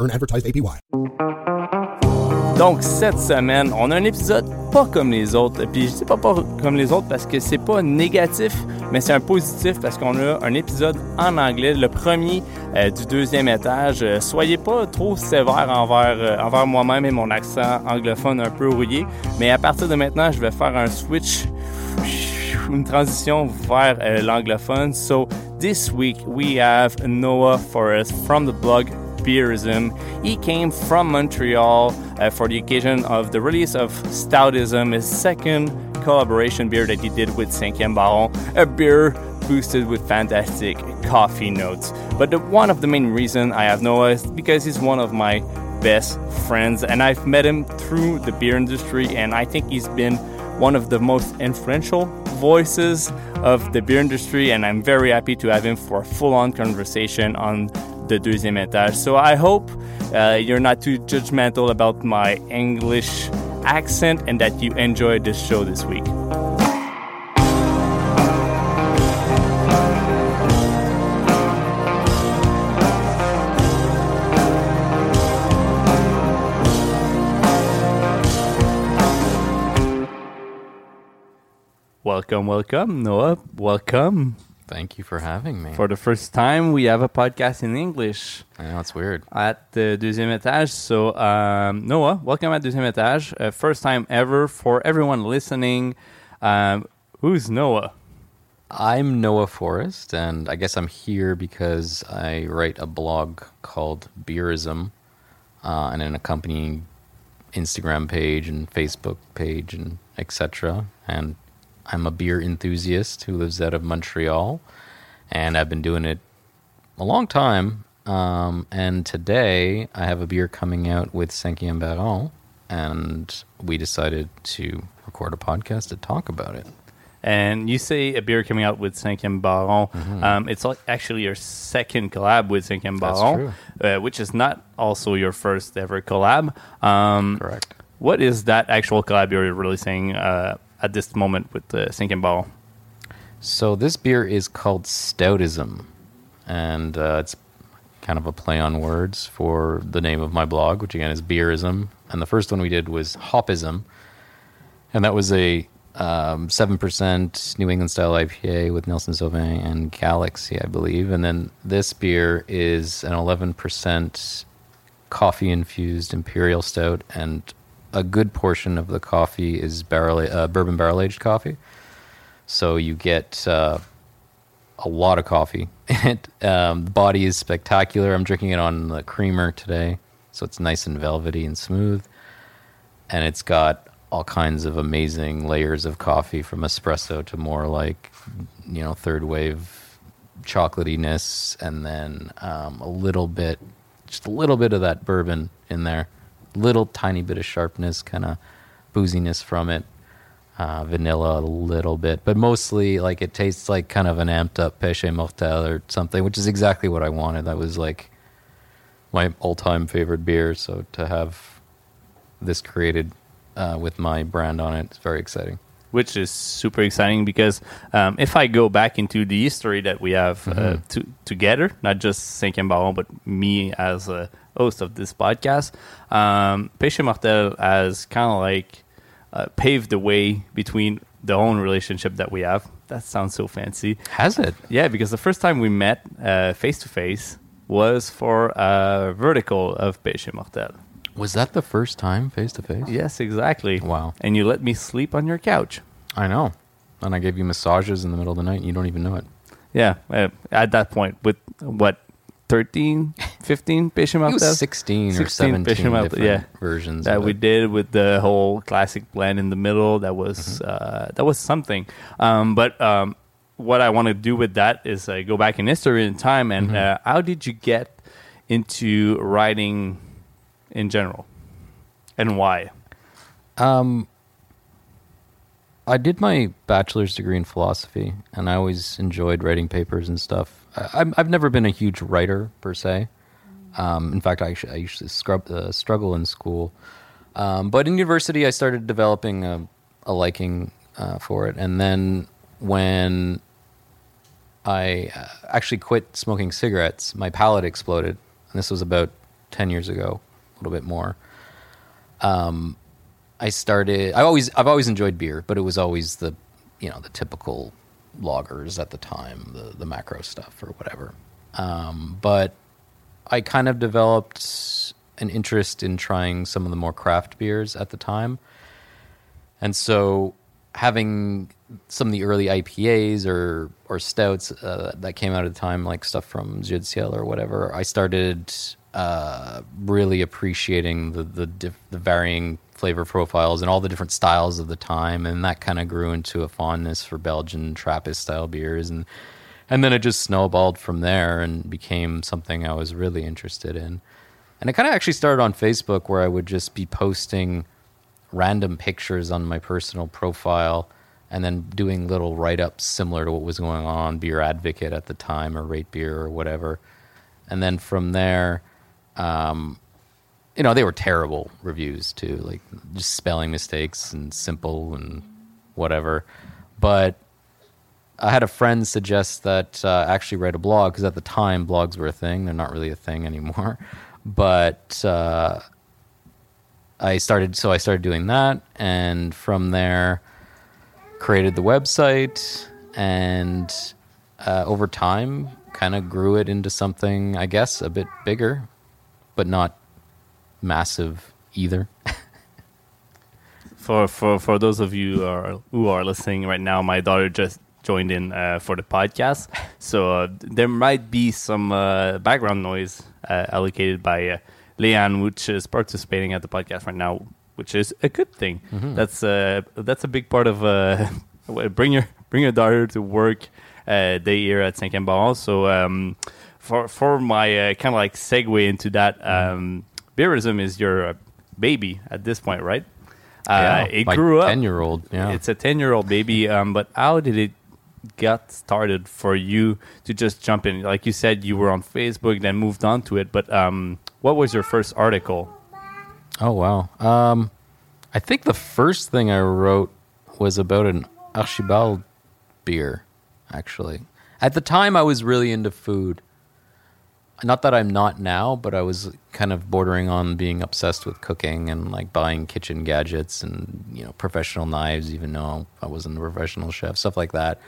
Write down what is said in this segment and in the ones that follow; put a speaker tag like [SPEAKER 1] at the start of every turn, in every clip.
[SPEAKER 1] earn advertised APY.
[SPEAKER 2] Donc, cette semaine, on a un épisode pas comme les autres. Puis, je dis pas, pas comme les autres parce que c'est pas négatif, mais c'est un positif parce qu'on a un épisode en anglais, le premier euh, du deuxième étage. Euh, soyez pas trop sévère envers, euh, envers moi-même et mon accent anglophone un peu rouillé, mais à partir de maintenant, je vais faire un switch, une transition vers l'anglophone. So, this week, we have Noah Forrest from the blog Beerism. He came from Montreal uh, for the occasion of the release of Stoutism, his second collaboration beer that he did with Cinquième Baron, a beer boosted with fantastic coffee notes. But the, one of the main reasons I have Noah is because he's one of my best friends, and I've met him through the beer industry, and I think he's been one of the most influential voices of the beer industry, and I'm very happy to have him for a full on conversation on the deuxième étage. So I hope uh, you're not too judgmental about my English accent and that you enjoyed this show this week. Welcome, welcome, Noah. Welcome.
[SPEAKER 3] Thank you for having me.
[SPEAKER 2] For the first time, we have a podcast in English.
[SPEAKER 3] I know it's weird.
[SPEAKER 2] at the deuxième étage. So, um, Noah, welcome at deuxième étage. Uh, first time ever for everyone listening. Um, who's Noah?
[SPEAKER 3] I'm Noah Forrest, and I guess I'm here because I write a blog called Beerism uh, and an accompanying Instagram page and Facebook page and etc. And I'm a beer enthusiast who lives out of Montreal, and I've been doing it a long time. Um, and today I have a beer coming out with Cinquième Baron, and we decided to record a podcast to talk about it.
[SPEAKER 2] And you say a beer coming out with Cinquième Baron. Um, it's actually your second collab with Cinquième Baron, uh, which is not also your first ever collab. Um,
[SPEAKER 3] Correct.
[SPEAKER 2] What is that actual collab you're releasing uh, at this moment with the Cinquième Baron.
[SPEAKER 3] So this beer is called Stoutism, and uh, it's kind of a play on words for the name of my blog, which again is Beerism. And the first one we did was Hopism, and that was a um, seven percent New England style IPA with Nelson Sauvin and Galaxy, I believe. And then this beer is an eleven percent coffee infused imperial stout, and a good portion of the coffee is barrel uh, bourbon barrel aged coffee. So you get uh, a lot of coffee. it, um, the body is spectacular. I'm drinking it on the creamer today, so it's nice and velvety and smooth. And it's got all kinds of amazing layers of coffee from espresso to more like, you know, third wave chocolatiness, and then um, a little bit, just a little bit of that bourbon in there. Little tiny bit of sharpness, kind of booziness from it uh, vanilla a little bit, but mostly like it tastes like kind of an amped up Péché Mortel or something, which is exactly what I wanted. That was like my all time favorite beer. So to have this created uh, with my brand on it, it is very exciting.
[SPEAKER 2] which is super exciting because um, if I go back into the history that we have uh, to, together, not just Cinquième Baron, but me as a host of this podcast, um, Péché Mortel has kind of like uh, paved the way between the own relationship that we have. That sounds so fancy.
[SPEAKER 3] Has it?
[SPEAKER 2] Yeah, because the first time we met face to face was for a vertical of Péché Mortel.
[SPEAKER 3] Was that the first time face to face?
[SPEAKER 2] Yes, exactly.
[SPEAKER 3] Wow.
[SPEAKER 2] And you let me sleep on your couch.
[SPEAKER 3] I know. And I gave you massages in the middle of the night and you don't even know it.
[SPEAKER 2] Yeah, uh, at that point, with what, 13, 15 Péché
[SPEAKER 3] It
[SPEAKER 2] Mortel?
[SPEAKER 3] was 16 or
[SPEAKER 2] 16
[SPEAKER 3] 17
[SPEAKER 2] Péché Mortel,
[SPEAKER 3] different
[SPEAKER 2] yeah.
[SPEAKER 3] versions.
[SPEAKER 2] that we did with the whole classic blend in the middle. That was
[SPEAKER 3] Mm-hmm.
[SPEAKER 2] uh, that was something. Um, but um, what I want to do with that is uh, go back in history and time. And
[SPEAKER 3] Mm-hmm.
[SPEAKER 2] uh, how did you get into writing in general, and why?
[SPEAKER 3] Um, I did my bachelor's degree in philosophy, and I always enjoyed writing papers and stuff. I'm- I've never been a huge writer per se. Um, in fact, I actually I used to scrub, uh, struggle in school, um, but in university I started developing a, a liking uh, for it, and then when I uh, actually quit smoking cigarettes, my palate exploded, and this was about ten years ago, a little bit more. Um, I started. I always I've always enjoyed beer, but it was always the you know the typical lagers at the time, the the macro stuff or whatever. Um, but I kind of developed an interest in trying some of the more craft beers at the time, and so having some of the early IPAs or or stouts uh, that came out at the time, like stuff from Ciel or whatever, I started uh, really appreciating the the, diff- the varying flavor profiles and all the different styles of the time, and that kind of grew into a fondness for Belgian Trappist style beers, and and then it just snowballed from there and became something I was really interested in. And it kind of actually started on Facebook where I would just be posting random pictures on my personal profile and then doing little write ups similar to what was going on, Beer Advocate at the time or Rate Beer or whatever. And then from there, um, you know, they were terrible reviews too, like just spelling mistakes and simple and whatever. But I had a friend suggest that uh, actually write a blog because at the time blogs were a thing. They're not really a thing anymore. But uh, I started, so I started doing that, and from there, created the website, and uh, over time, kind of grew it into something, I guess, a bit bigger, but not massive either.
[SPEAKER 2] For for for those of you who are, who are listening right now, my daughter just joined in uh, for the podcast, so uh, there might be some uh, background noise uh, allocated by uh, Leanne, which is participating at the podcast right now, which is a good thing. That's uh, that's a big part of uh, bring your bring your daughter to work uh, day here at Cinquième Baron. So um, for for my uh, kind of like segue into that, um, beerism is your uh, baby at this point, right? Uh, it
[SPEAKER 3] my
[SPEAKER 2] grew up.
[SPEAKER 3] ten-year-old. Yeah,
[SPEAKER 2] It's a 10 year old baby. Um, but how did it get started for you to just jump in? Like you said, you were on Facebook, then moved on to it. But um, what was your first article?
[SPEAKER 3] Oh wow. Um, I think the first thing I wrote was about an Archibald beer. Actually, at the time, I was really into food. Not that I'm not now, but I was kind of bordering on being obsessed with cooking and like buying kitchen gadgets and you know professional knives, even though I wasn't a professional chef, stuff like that.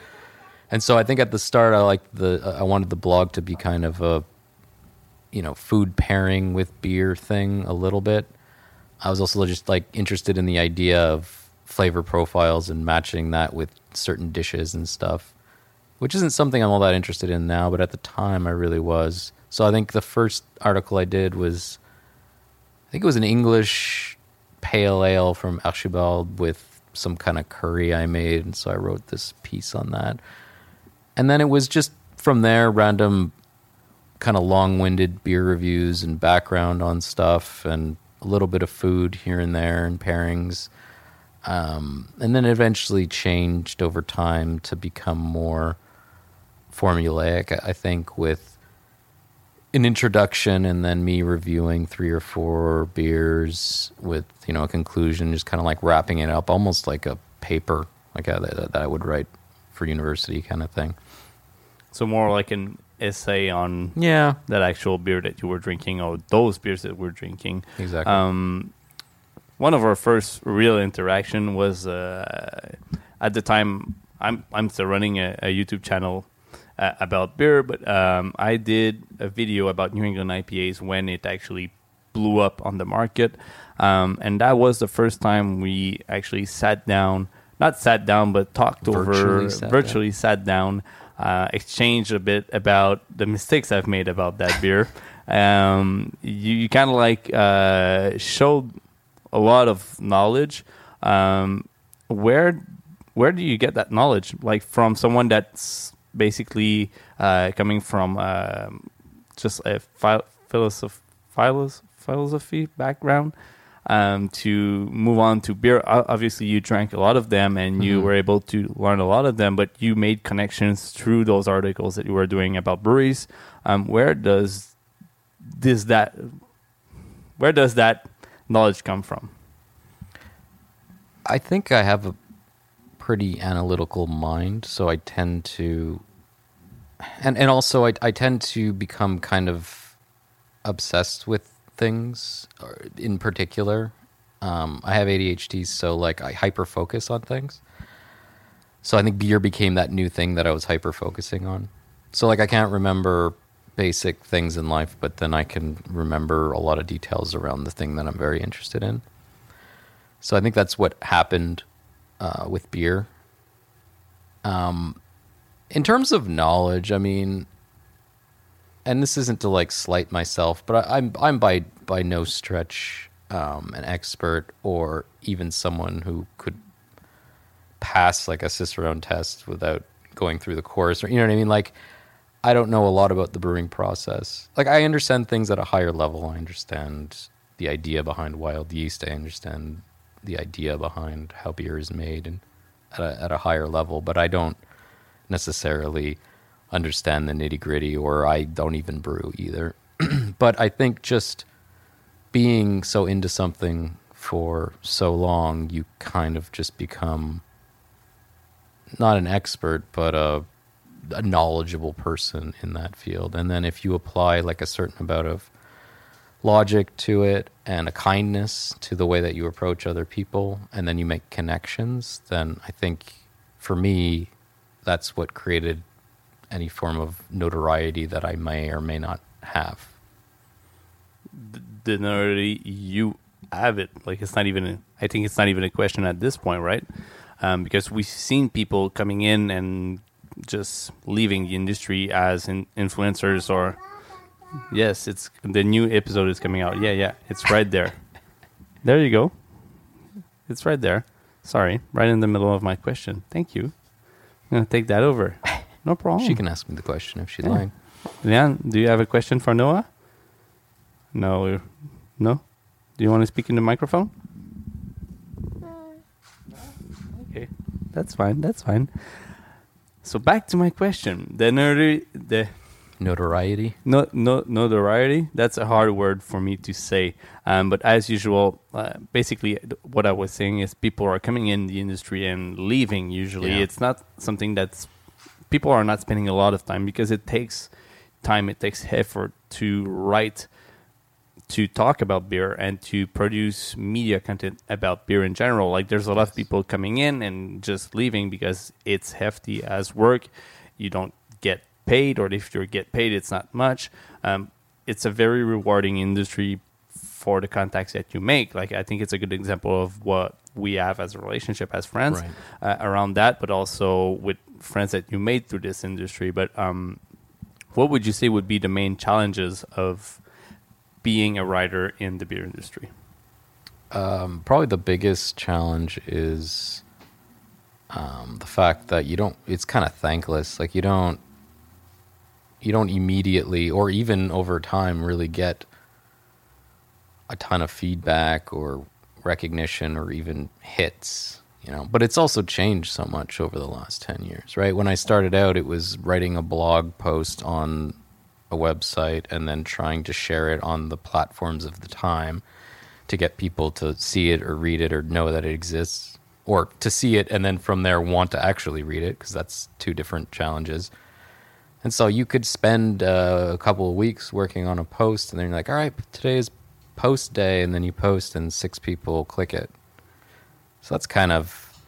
[SPEAKER 3] And so I think at the start, I liked the I wanted the blog to be kind of a you know food pairing with beer thing a little bit. I was also just like interested in the idea of flavor profiles and matching that with certain dishes and stuff, which isn't something I'm all that interested in now, but at the time I really was. So I think the first article I did was, I think it was an English pale ale from Archibald with some kind of curry I made, and so I wrote this piece on that. And then it was just from there random kind of long-winded beer reviews and background on stuff and a little bit of food here and there and pairings um, and then eventually changed over time to become more formulaic i think with an introduction and then me reviewing three or four beers with you know a conclusion just kind of like wrapping it up almost like a paper like a, that, that i would write for university kind of thing.
[SPEAKER 2] So more like an essay on
[SPEAKER 3] yeah.
[SPEAKER 2] that actual beer that you were drinking or those beers that we're drinking.
[SPEAKER 3] exactly.
[SPEAKER 2] Um, one of our first real interaction was uh, at the time I'm I'm still running a, a YouTube channel uh, about beer, but um, I did a video about New England IPAs when it actually blew up on the market, um, and that was the first time we actually sat down, not sat down, but talked over
[SPEAKER 3] Virtually sat
[SPEAKER 2] virtually sat down, uh, exchanged a bit about the mistakes I've made about that beer. Um, you, you kind of like uh, showed a lot of knowledge. Um, where where do you get that knowledge? Like from someone that's basically uh, coming from um just a phi- philosoph- philos- philosophy background um, to move on to beer. Obviously, you drank a lot of them and you
[SPEAKER 3] Mhm.
[SPEAKER 2] were able to learn a lot of them, but you made connections through those articles that you were doing about breweries. Um, where does this that where does that knowledge come from?
[SPEAKER 3] I think I have a pretty analytical mind, so I tend to, and and also I I tend to become kind of obsessed with things in particular. Um, I have ADHD, so like I hyper focus on things. So I think beer became that new thing that I was hyper focusing on. So like I can't remember basic things in life, but then I can remember a lot of details around the thing that I'm very interested in. So I think that's what happened uh, with beer. Um, in terms of knowledge, I mean, and this isn't to like slight myself, but I, I'm I'm by by no stretch um, an expert or even someone who could pass like a Cicerone test without going through the course, or you know what I mean. Like, I don't know a lot about the brewing process. Like, I understand things at a higher level. I understand the idea behind wild yeast. I understand the idea behind how beer is made and at a, at a higher level, but I don't necessarily understand the nitty gritty, or I don't even brew either. but I think just being so into something for so long, you kind of just become not an expert, but a, a knowledgeable person in that field. And then if you apply like a certain amount of logic to it and a kindness to the way that you approach other people, and then you make connections, then I think for me, that's what created any form of notoriety that I may or may not have.
[SPEAKER 2] the notoriety you have it. Like it's not even. A, I think it's not even a question at this point, right? Um, because we've seen people coming in and just leaving the industry as in influencers or. Yes, it's the new episode is coming out. Yeah, yeah, it's right there. there you go. It's right there. Sorry, right in the middle of my question. Thank you. I'm gonna take that over. No problem.
[SPEAKER 3] She can ask me the question if she'd
[SPEAKER 2] Yeah.
[SPEAKER 3] like.
[SPEAKER 2] Leanne, do you have a question for Noah? No. No? Do you want to speak in the microphone? Uh, okay. That's fine. That's fine. So back to my question. The nerdy the
[SPEAKER 3] Notoriety.
[SPEAKER 2] no, no, notoriety. That's a hard word for me to say. Um, but as usual, uh, basically, what I was saying is people are coming in the industry and leaving. Usually,
[SPEAKER 3] Yeah.
[SPEAKER 2] it's not something that's people are not spending a lot of time because it takes time, it takes effort to write, to talk about beer, and to produce media content about beer in general. Like, there's a lot of people coming in and just leaving because it's hefty as work. You don't paid, or if you get paid, it's not much. Um, it's a very rewarding industry for the contacts that you make. Like, I think it's a good example of what we have as a relationship as friends
[SPEAKER 3] Right.
[SPEAKER 2] uh, around that, but also with friends that you made through this industry. But um, what would you say would be the main challenges of being a writer in the beer industry?
[SPEAKER 3] Um, probably the biggest challenge is um, the fact that you don't. It's kind of thankless. Like you don't. You don't immediately, or even over time, really get a ton of feedback or recognition or even hits. You know, but it's also changed so much over the last ten years, right? When I started out, it was writing a blog post on a website and then trying to share it on the platforms of the time to get people to see it or read it or know that it exists or to see it and then from there want to actually read it because that's two different challenges and so you could spend uh, a couple of weeks working on a post and then you're like all right today is post day and then you post and six people click it so that's kind of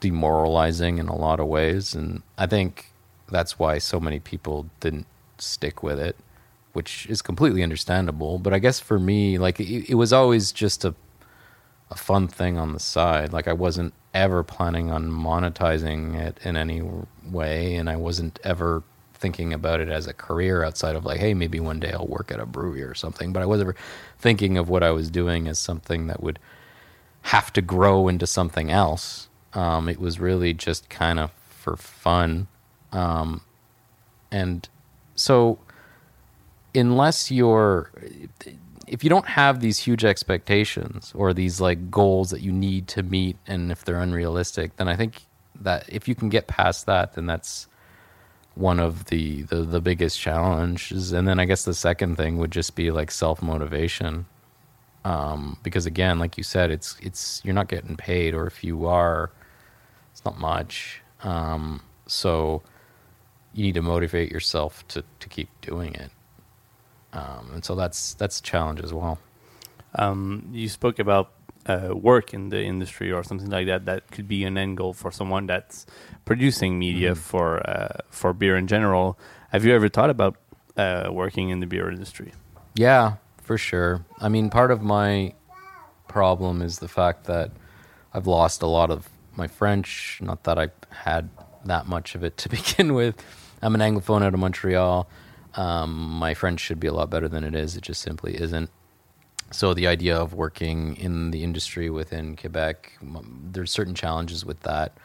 [SPEAKER 3] demoralizing in a lot of ways and i think that's why so many people didn't stick with it which is completely understandable. But I guess for me, like it, it was always just a a fun thing on the side. Like I wasn't ever planning on monetizing it in any way, and I wasn't ever thinking about it as a career outside of like, hey, maybe one day I'll work at a brewery or something. But I was ever thinking of what I was doing as something that would have to grow into something else. Um, it was really just kind of for fun, um, and so unless you're if you don't have these huge expectations or these like goals that you need to meet and if they're unrealistic then i think that if you can get past that then that's one of the the, the biggest challenges. And then i guess the second thing would just be like self motivation um, because again like you said it's it's you're not getting paid or if you are it's not much. Um, so you need to motivate yourself to to keep doing it. Um, and so that's that's a challenge as well.
[SPEAKER 2] Um, you spoke about uh, work in the industry or something like that. That could be an end goal for someone that's producing media mm-hmm. for uh, for beer in general. Have you ever thought about uh, working in the beer industry?
[SPEAKER 3] Yeah, for sure. I mean, part of my problem is the fact that I've lost a lot of my French. Not that I had that much of it to begin with. I'm an Anglophone out of Montreal. Um, my French should be a lot better than it is. It just simply isn't. So the idea of working in the industry within Quebec, there's certain challenges with that.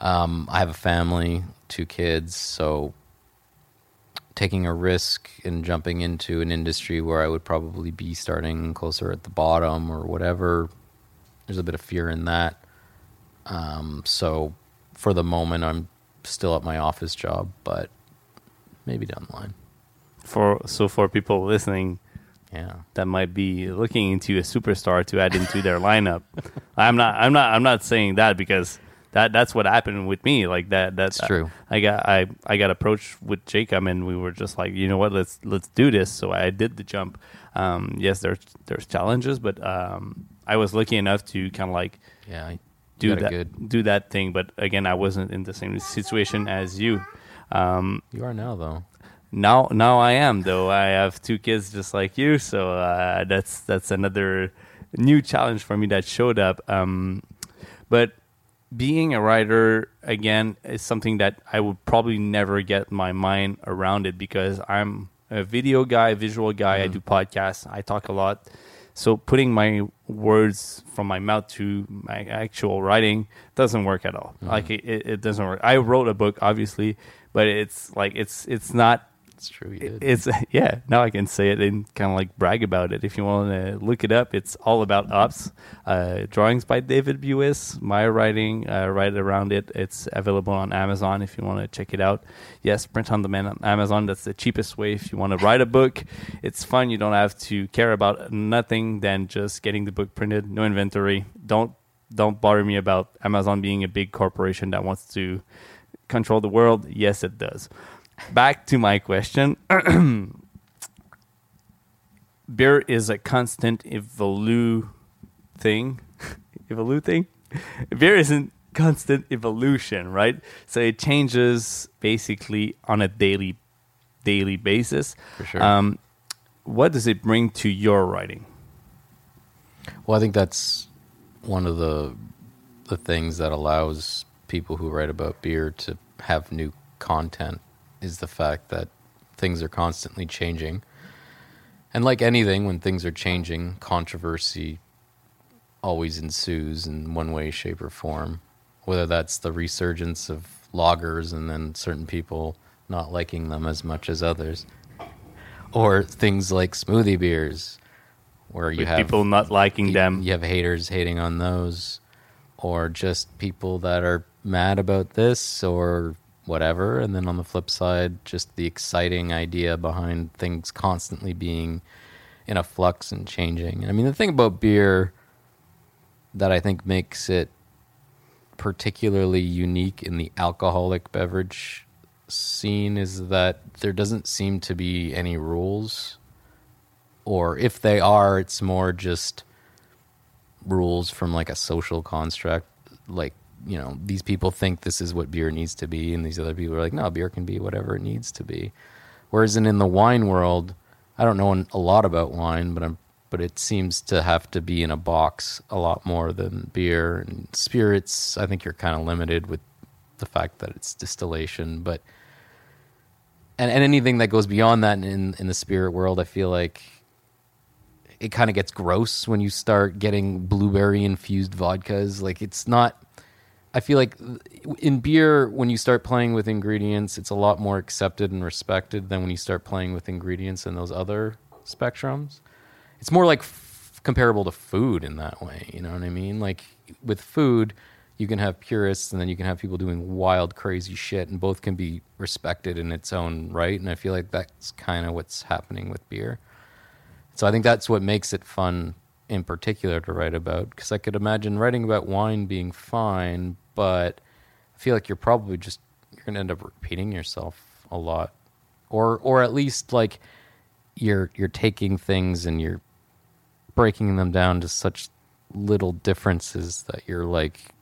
[SPEAKER 3] Um, I have a family, two kids, so taking a risk and jumping into an industry where I would probably be starting closer at the bottom or whatever, there's a bit of fear in that. Um, so for the moment, I'm still at my office job, but maybe down the line
[SPEAKER 2] for so for people listening
[SPEAKER 3] yeah.
[SPEAKER 2] that might be looking into a superstar to add into their lineup. I'm not i'm not i'm not saying that because that that's what happened with me. Like that that's
[SPEAKER 3] true.
[SPEAKER 2] I, I got i i got approached with jacob and we were just like you know what let's let's do this. So i did the jump. Um yes there's there's challenges but um i was lucky enough to kind of like
[SPEAKER 3] yeah
[SPEAKER 2] do that good. do that thing. But again i wasn't in the same situation as you.
[SPEAKER 3] Um you are now though
[SPEAKER 2] now now I am though. I have two kids just like you, so uh, that's that's another new challenge for me that showed up. Um, but being a writer again is something that I would probably never get my mind around it because I'm a video guy, visual guy. Mm-hmm. I do podcasts. I talk a lot. So putting my words from my mouth to my actual writing doesn't work at all. Mm-hmm. Like it, it doesn't work. I wrote a book, obviously, but it's like it's it's not
[SPEAKER 3] that's true. You did.
[SPEAKER 2] It's yeah. Now I can say it and kind of like brag about it. If you want to look it up, it's all about hops. Uh, drawings by David Buis. My writing uh, right around it. It's available on Amazon if you want to check it out. Yes, print on demand on Amazon. That's the cheapest way if you want to write a book. It's fun. You don't have to care about nothing than just getting the book printed. No inventory. Don't don't bother me about Amazon being a big corporation that wants to control the world. Yes, it does back to my question. Beer is a constant evolu thing. evolu thing? Beer isn't constant evolution, right? So it changes basically on a daily daily basis.
[SPEAKER 3] For sure.
[SPEAKER 2] Um, what does it bring to your writing?
[SPEAKER 3] Well, I think that's one of the the things that allows people who write about beer to have new content is the fact that things are constantly changing. And like anything, when things are changing, controversy always ensues in one way, shape, or form. Whether that's the resurgence of lagers and then certain people not liking them as much as others, or things like smoothie beers, where you
[SPEAKER 2] With
[SPEAKER 3] have
[SPEAKER 2] people not liking
[SPEAKER 3] you,
[SPEAKER 2] them.
[SPEAKER 3] You have haters hating on those, or just people that are mad about this, or whatever. And then on the flip side, just the exciting idea behind things constantly being in a flux and changing. I mean, the thing about beer that I think makes it particularly unique in the alcoholic beverage scene is that there doesn't seem to be any rules. Or if they are, it's more just rules from like a social construct, like you know these people think this is what beer needs to be, and these other people are like, no, beer can be whatever it needs to be. Whereas in, in the wine world, I don't know a lot about wine, but I'm but it seems to have to be in a box a lot more than beer and spirits. I think you're kind of limited with the fact that it's distillation, but and, and anything that goes beyond that in in the spirit world, I feel like it kind of gets gross when you start getting blueberry infused vodkas. Like it's not I feel like in beer, when you start playing with ingredients, it's a lot more accepted and respected than when you start playing with ingredients in those other spectrums. It's more like f- comparable to food in that way. You know what I mean? Like with food, you can have purists and then you can have people doing wild, crazy shit, and both can be respected in its own right. And I feel like that's kind of what's happening with beer. So I think that's what makes it fun in particular to write about because I could imagine writing about wine being fine, but I feel like you're probably just you're to end up repeating yourself a lot. Or or at least like you're you're taking things and you're breaking them down to such little differences that you're like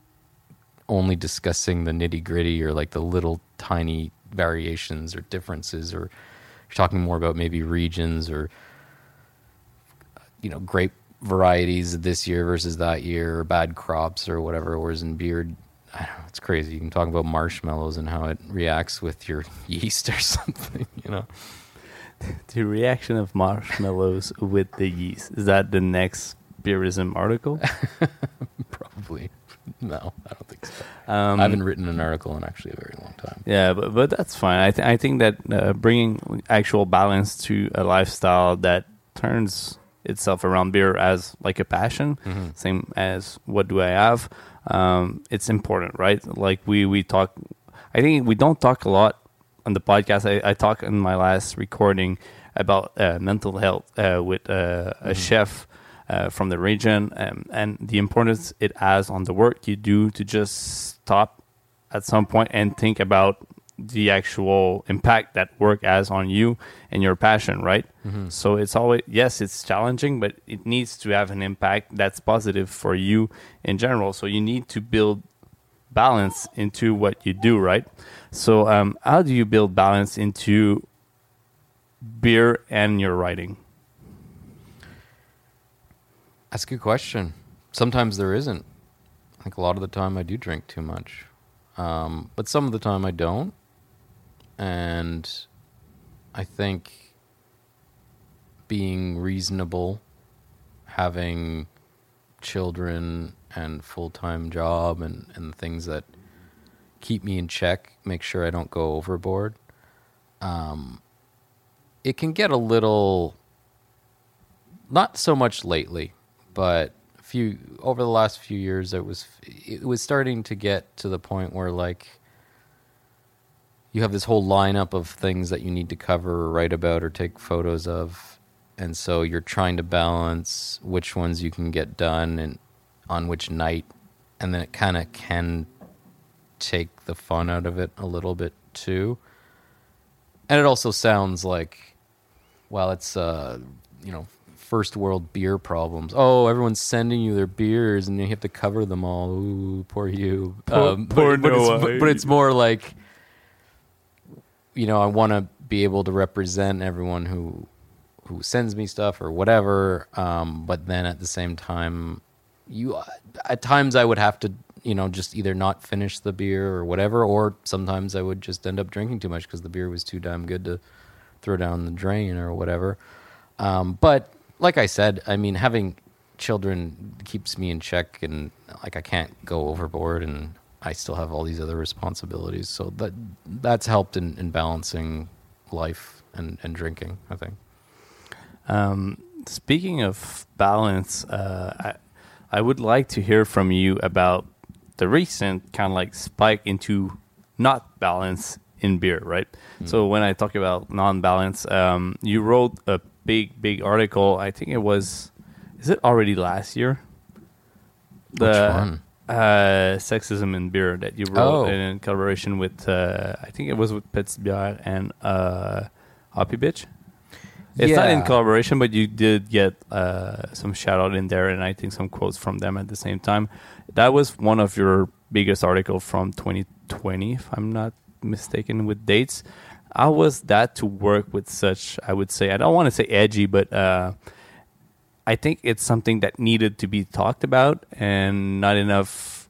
[SPEAKER 3] only discussing the nitty gritty or like the little tiny variations or differences or you're talking more about maybe regions or you know grape varieties this year versus that year or bad crops or whatever whereas in beer I don't know, it's crazy you can talk about marshmallows and how it reacts with your yeast or something you know
[SPEAKER 2] The reaction of marshmallows with the yeast. Is that the next beerism article?
[SPEAKER 3] probably no i don't think so
[SPEAKER 2] Um,
[SPEAKER 3] i haven't written an article in actually a very long time
[SPEAKER 2] Yeah, but, but that's fine. I, th- I think that uh, bringing actual balance to a lifestyle that turns itself around beer as like a passion, same as what do I have, um, it's important, right? Like we, we talk, I think we don't talk a lot on the podcast. I, I talked in my last recording about uh, mental health uh, with uh, a chef uh, from the region um, and the importance it has on the work you do to just stop at some point and think about the actual impact that work has on you and your passion, right? So it's always yes, it's challenging, but it needs to have an impact that's positive for you in general. So you need to build balance into what you do, right? So um, how do you build balance into beer and your writing?
[SPEAKER 3] That's a good question. Sometimes there isn't. I think a lot of the time I do drink too much, um, but some of the time I don't. And I think being reasonable, having children and full time job and, and things that keep me in check, make sure I don't go overboard. Um, it can get a little not so much lately, but a few over the last few years, it was it was starting to get to the point where like you have this whole lineup of things that you need to cover or write about or take photos of, and so you're trying to balance which ones you can get done and on which night, and then it kind of can take the fun out of it a little bit too. And it also sounds like well, it's uh, you know, first world beer problems. Oh, everyone's sending you their beers, and you have to cover them all. Ooh, poor you. Um,
[SPEAKER 2] Poor-
[SPEAKER 3] but,
[SPEAKER 2] poor
[SPEAKER 3] but, it's, but it's more like, you know, I want to be able to represent everyone who who sends me stuff or whatever. Um, but then at the same time, you at times I would have to, you know, just either not finish the beer or whatever, or sometimes I would just end up drinking too much because the beer was too damn good to throw down the drain or whatever. Um, but like I said, I mean, having children keeps me in check, and like I can't go overboard, and I still have all these other responsibilities. So that that's helped in, in balancing life and, and drinking. I think.
[SPEAKER 2] Um, speaking of balance, uh, I, I would like to hear from you about the recent kind of like spike into not balance in beer, right? So when I talk about non-balance, um, you wrote a big, big article. I think it was, is it already last year?
[SPEAKER 3] Which one?
[SPEAKER 2] Uh, sexism in beer that you wrote
[SPEAKER 3] Oh.
[SPEAKER 2] in collaboration with, uh, I think it was with Petit Bière and uh, Hoppy Bitch. It's not in collaboration, but you did get uh, some shout out in there, and I think some quotes from them at the same time. That was one of your biggest article from 2020, if I'm not mistaken with dates. How was that to work with such? I would say I don't want to say edgy, but uh, I think it's something that needed to be talked about, and not enough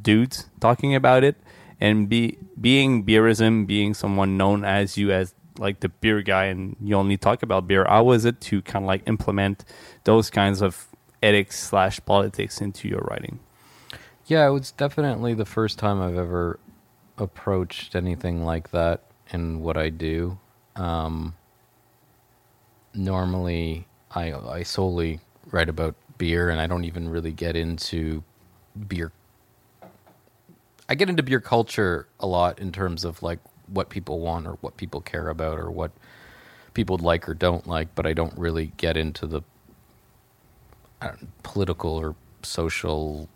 [SPEAKER 2] dudes talking about it. And be being beerism, being someone known as you as like the beer guy, and you only talk about beer. How was it to kind of like implement those kinds of ethics slash politics into your writing?
[SPEAKER 3] Yeah, it was definitely the first time I've ever approached anything like that in what I do. Um, normally, I I solely write about beer, and I don't even really get into beer. I get into beer culture a lot in terms of like what people want or what people care about or what people like or don't like, but I don't really get into the don't, political or socially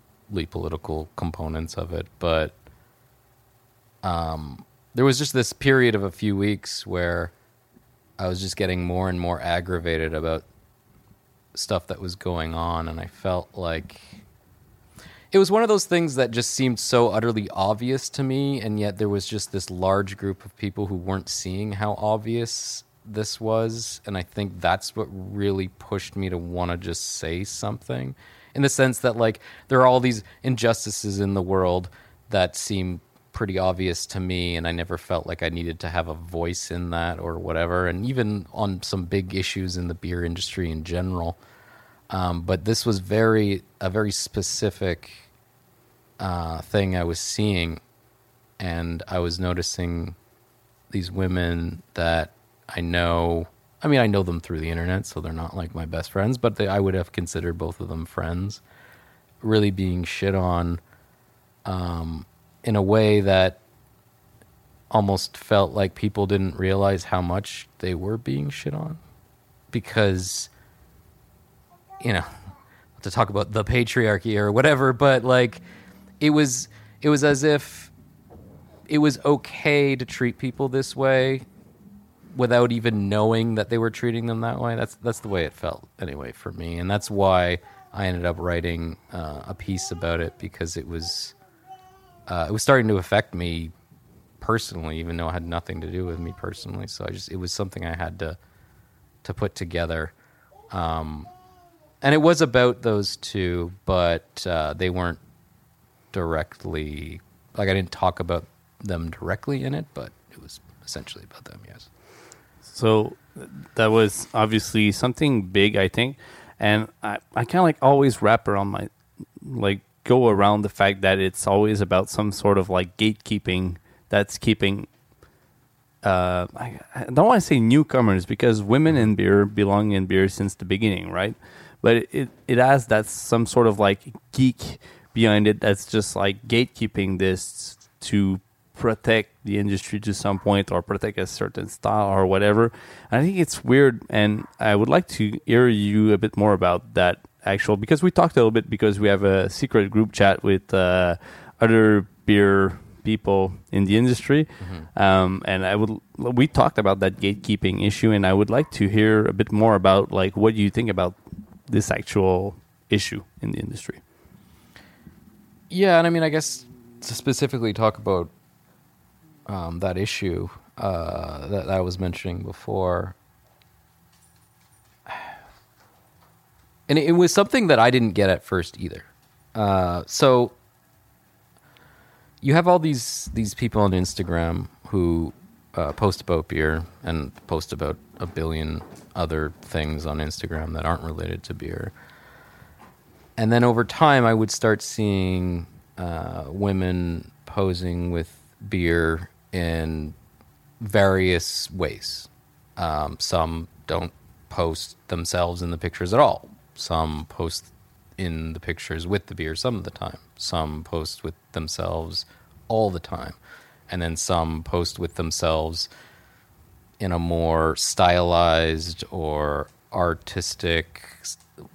[SPEAKER 3] political components of it. But um, there was just this period of a few weeks where I was just getting more and more aggravated about stuff that was going on, and I felt like it was one of those things that just seemed so utterly obvious to me, and yet there was just this large group of people who weren't seeing how obvious this was, and I think that's what really pushed me to want to just say something, in the sense that like there are all these injustices in the world that seem pretty obvious to me and I never felt like I needed to have a voice in that or whatever and even on some big issues in the beer industry in general. Um, but this was very a very specific uh, thing I was seeing and I was noticing these women that I know I mean I know them through the internet so they're not like my best friends but they, I would have considered both of them friends really being shit on um, in a way that almost felt like people didn't realize how much they were being shit on. Because you know to talk about the patriarchy or whatever but like it was it was as if it was okay to treat people this way without even knowing that they were treating them that way. That's that's the way it felt anyway for me. And that's why I ended up writing uh, a piece about it because it was uh, it was starting to affect me personally, even though it had nothing to do with me personally. So I just it was something I had to to put together, um, and it was about those two, but uh, they weren't directly like I didn't talk about them directly in it, but it was essentially about them. Yes.
[SPEAKER 2] So that was obviously something big, I think, and I I kind of like always wrap around my like go around the fact that it's always about some sort of like gatekeeping that's keeping uh, I, I, don't want to say newcomers because women in beer belong in beer since the beginning, right? But it, it has that some sort of like geek behind it that's just like gatekeeping this to protect the industry to some point or protect a certain style or whatever. I think it's weird, and I would like to hear you a bit more about that actual because we talked a little bit because we have a secret group chat with uh, other beer people in the industry, mm-hmm. um, and I would we talked about that gatekeeping issue, and I would like to hear a bit more about like what do you think about this actual issue in the industry.
[SPEAKER 3] Yeah, and I mean, I guess to specifically talk about um, that issue uh, that, that I was mentioning before. And it, was something that I didn't get at first either. Uh, so you have all these these people on Instagram who uh, post about beer and post about a billion other things on Instagram that aren't related to beer. And then over time, I would start seeing uh, women posing with beer in various ways. Um, some don't post themselves in the pictures at all. Some post in the pictures with the beer some of the time. Some post with themselves all the time. And then some post with themselves in a more stylized or artistic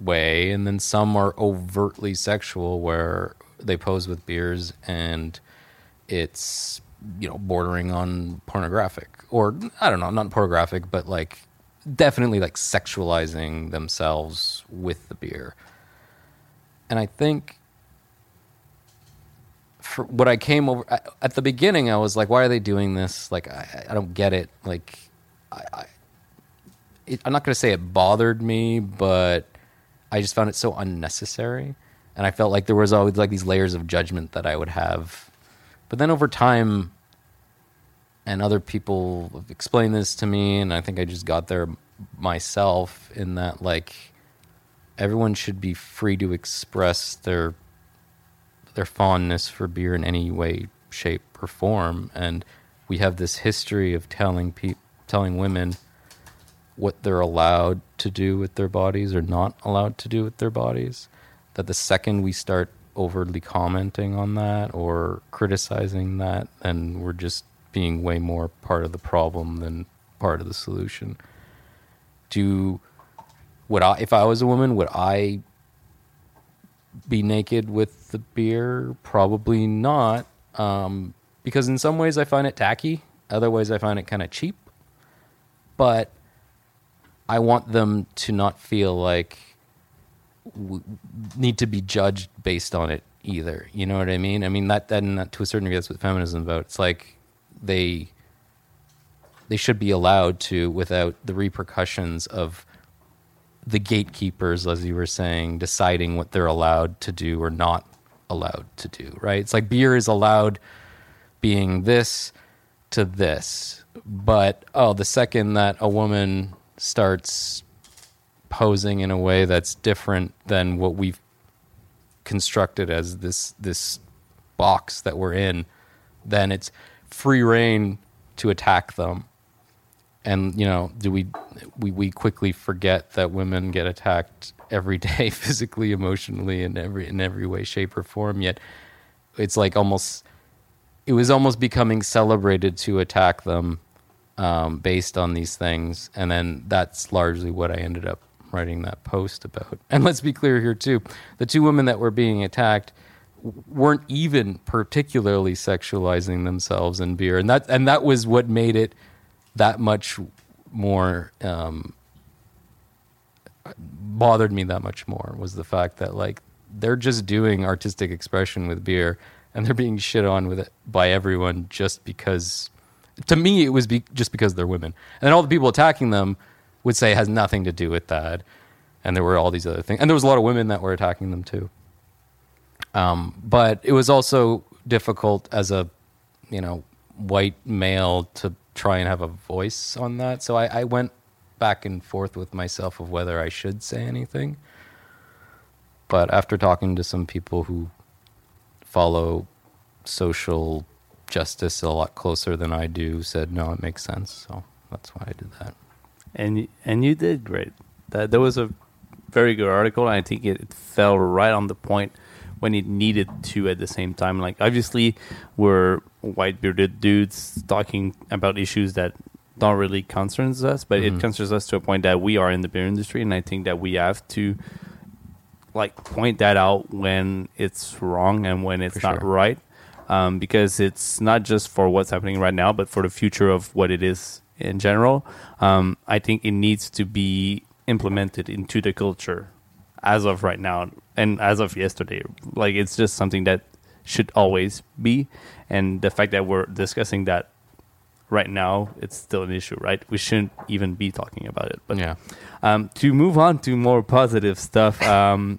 [SPEAKER 3] way. And then some are overtly sexual where they pose with beers and it's, you know, bordering on pornographic. Or, I don't know, not pornographic, but like definitely like sexualizing themselves with the beer. And I think for what I came over at the beginning, I was like, why are they doing this? Like, I, I don't get it. Like, I, I it, I'm not going to say it bothered me, but I just found it so unnecessary. And I felt like there was always like these layers of judgment that I would have. But then over time, and other people have explained this to me, and I think I just got there myself in that like everyone should be free to express their their fondness for beer in any way, shape, or form. And we have this history of telling pe- telling women what they're allowed to do with their bodies or not allowed to do with their bodies. That the second we start overly commenting on that or criticizing that, then we're just being way more part of the problem than part of the solution. Do would I if I was a woman, would I be naked with the beer? Probably not. Um, because in some ways I find it tacky, other ways I find it kind of cheap. But I want them to not feel like need to be judged based on it either. You know what I mean? I mean that then that, to a certain degree that's what feminism about. It's like they they should be allowed to without the repercussions of the gatekeepers, as you were saying, deciding what they're allowed to do or not allowed to do, right? It's like beer is allowed being this to this. But oh, the second that a woman starts posing in a way that's different than what we've constructed as this this box that we're in, then it's free reign to attack them. And you know, do we we we quickly forget that women get attacked every day, physically, emotionally, in every in every way, shape, or form. Yet, it's like almost it was almost becoming celebrated to attack them um, based on these things, and then that's largely what I ended up writing that post about. And let's be clear here too: the two women that were being attacked weren't even particularly sexualizing themselves in beer, and that and that was what made it that much more um, bothered me that much more was the fact that like they're just doing artistic expression with beer and they're being shit on with it by everyone just because to me it was be, just because they're women. And then all the people attacking them would say has nothing to do with that. And there were all these other things. And there was a lot of women that were attacking them too um, but it was also difficult as a you know white male to try and have a voice on that so I, I went back and forth with myself of whether i should say anything but after talking to some people who follow social justice a lot closer than I do, said no, it makes sense. So that's why I did that.
[SPEAKER 2] And and you did great. That that was a very good article, I think it, it fell right on the point when it needed to at the same time. Like obviously, we're white bearded dudes talking about issues that don't really concerns us, but
[SPEAKER 3] Mhm.
[SPEAKER 2] it concerns us to a point that we are in the beer industry, and I think that we have to like point that out when it's wrong and when it's
[SPEAKER 3] For
[SPEAKER 2] not
[SPEAKER 3] sure.
[SPEAKER 2] right, um, because it's not just for what's happening right now, but for the future of what it is in general. Um, I think it needs to be implemented into the culture as of right now and as of yesterday. Like it's just something that should always be, and the fact that we're discussing that right now, it's still an issue, right? We shouldn't even be talking about it, but
[SPEAKER 3] yeah.
[SPEAKER 2] um, to move on to more positive stuff, um,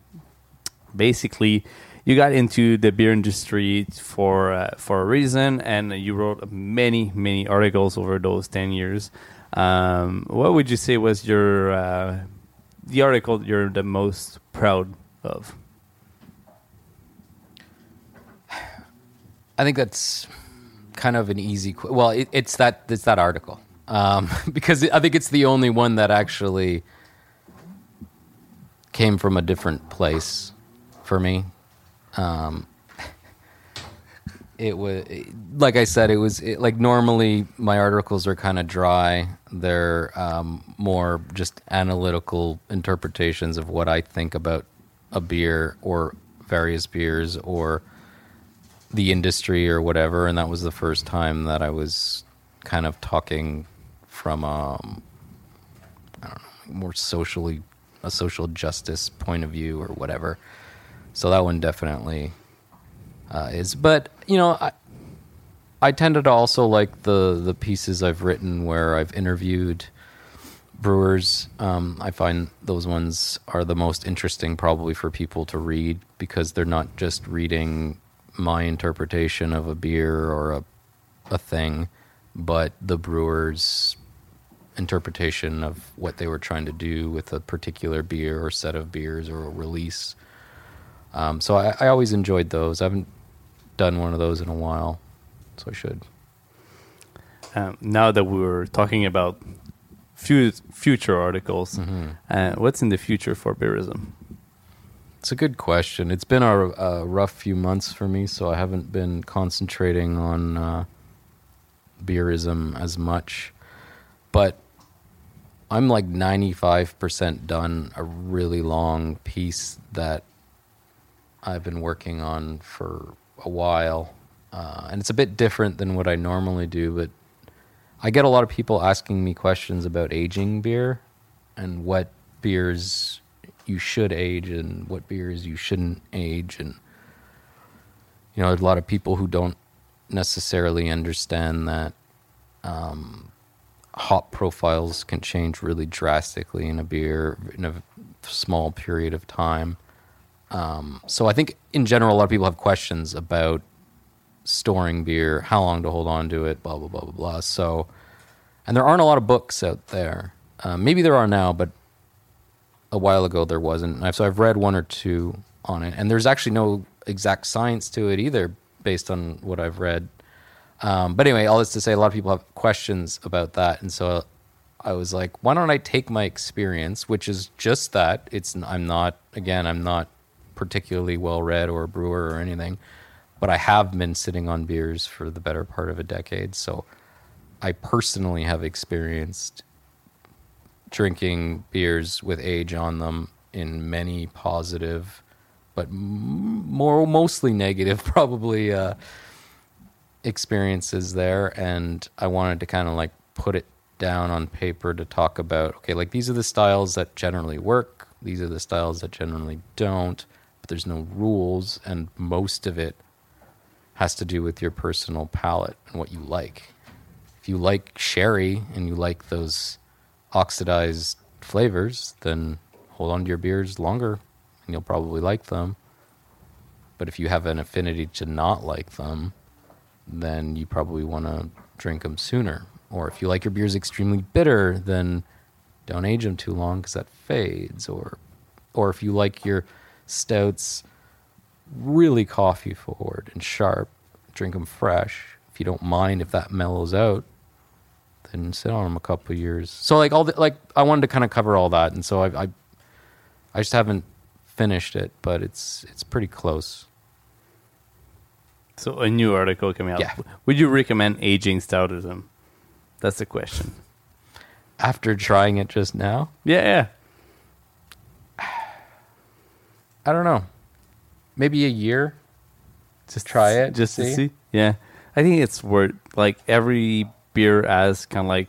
[SPEAKER 2] basically, you got into the beer industry for uh, for a reason, and you wrote many many articles over those ten years. Um, what would you say was your uh, the article you're the most proud of?
[SPEAKER 3] I think that's kind of an easy. Qu- well, it, it's that it's that article um, because I think it's the only one that actually came from a different place for me. Um, it was like I said, it was it, like normally my articles are kind of dry. They're um, more just analytical interpretations of what I think about a beer or various beers or the industry or whatever. And that was the first time that I was kind of talking from um, I don't know more socially a social justice point of view or whatever. So that one definitely uh, is. But you know, I I tended to also like the the pieces I've written where I've interviewed brewers. Um, I find those ones are the most interesting, probably for people to read because they're not just reading my interpretation of a beer or a a thing, but the brewer's interpretation of what they were trying to do with a particular beer or set of beers or a release. Um, so I, I always enjoyed those. I haven't done one of those in a while, so I should.
[SPEAKER 2] Um, now that we're talking about fu- future articles, uh, what's in the future for beerism?
[SPEAKER 3] It's a good question. It's been a, a rough few months for me, so I haven't been concentrating on uh, beerism as much. But I'm like 95% done a really long piece that I've been working on for a while. Uh, and it's a bit different than what I normally do, but I get a lot of people asking me questions about aging beer and what beers you should age and what beers you shouldn't age and you know there's a lot of people who don't necessarily understand that um, hop profiles can change really drastically in a beer in a small period of time um, so i think in general a lot of people have questions about storing beer how long to hold on to it blah blah blah blah blah so and there aren't a lot of books out there uh, maybe there are now but a while ago there wasn't. So I've read one or two on it, and there's actually no exact science to it either, based on what I've read. Um, but anyway, all this to say, a lot of people have questions about that, and so I was like, why don't I take my experience, which is just that it's I'm not again I'm not particularly well read or a brewer or anything, but I have been sitting on beers for the better part of a decade, so I personally have experienced drinking beers with age on them in many positive, but more mostly negative, probably uh, experiences there. And I wanted to kind of like put it down on paper to talk about okay, like these are the styles that generally work, these are the styles that generally don't, there's no rules, and most of it has to do with your personal palate and what you like. If you like sherry and you like those oxidized flavors, then hold on to your beers longer and you'll probably like them. But if you have an affinity to not like them, then you probably want to drink them sooner. Or if you like your beers extremely bitter, then don't age them too long because that fades. Or, or if you like your stouts really coffee forward and sharp, drink them fresh. If you don't mind if that mellows out, then sit on them a couple of years. So like all the, like I wanted to kind of cover all that, and so I, I I just haven't finished it, but it's it's pretty close.
[SPEAKER 2] So a new article coming out.
[SPEAKER 3] Yeah.
[SPEAKER 2] Would you recommend aging stoutism? That's the question.
[SPEAKER 3] After trying it just now,
[SPEAKER 2] Yeah, yeah.
[SPEAKER 3] I don't know, maybe a year. Just try it,
[SPEAKER 2] just
[SPEAKER 3] see?
[SPEAKER 2] to see. Yeah, I think it's worth like every beer as kind of like